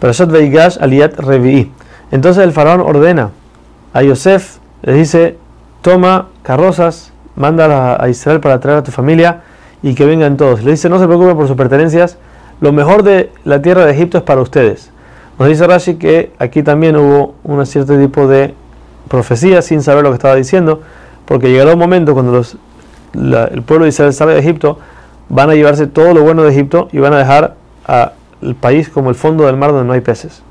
Parashat Veigash Aliat Revi'i. Entonces el faraón ordena a Yosef, le dice, toma carrozas, manda a Israel para traer a tu familia y que vengan todos. Le dice, no se preocupen por sus pertenencias, lo mejor de la tierra de Egipto es para ustedes. Nos dice Rashi que aquí también hubo un cierto tipo de profecía sin saber lo que estaba diciendo, porque llegará un momento cuando los, el pueblo de Israel sale de Egipto, van a llevarse todo lo bueno de Egipto y van a dejar al país como el fondo del mar donde no hay peces.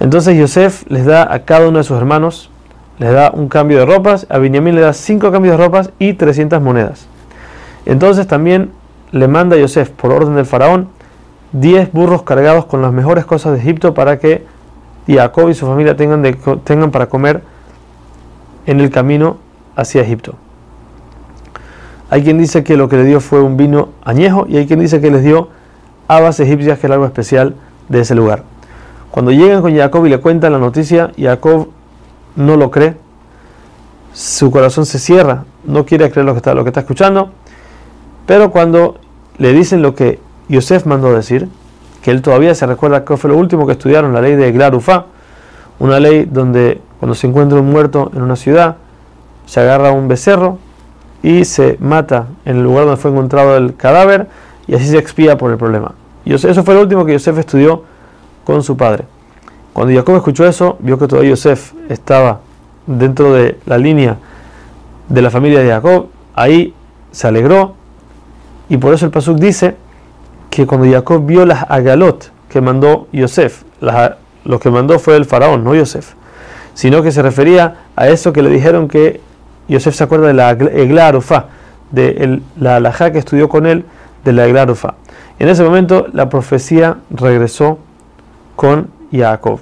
Entonces Yosef les da a cada uno de sus hermanos, les da un cambio de ropas, a Benjamín le da cinco cambios de ropas y 300 monedas. Entonces también le manda a Yosef, por orden del faraón, 10 burros cargados con las mejores cosas de Egipto para que Jacob y su familia tengan, tengan para comer en el camino hacia Egipto. Hay quien dice que lo que le dio fue un vino añejo y hay quien dice que les dio habas egipcias, que es algo especial de ese lugar. Cuando llegan con Jacob y le cuentan la noticia, Jacob no lo cree, su corazón se cierra, no quiere creer lo que está, lo que está escuchando, pero cuando le dicen lo que Yosef mandó decir, que él todavía se recuerda que fue lo último que estudiaron, la ley de Glarufa, una ley donde cuando se encuentra un muerto en una ciudad, se agarra un becerro y se mata en el lugar donde fue encontrado el cadáver y así se expía por el problema. Eso fue lo último que Yosef estudió con su padre. Cuando Jacob escuchó eso, vio que todavía Yosef estaba dentro de la línea de la familia de Jacob, ahí se alegró y por eso el Pasuk dice que cuando Jacob vio las agalot que mandó Yosef, lo que mandó fue el faraón, no Yosef, sino que se refería a eso que le dijeron que Yosef se acuerda de la Eglarufa, de la alajá que estudió con él de la. En ese momento la profecía regresó con Jacob.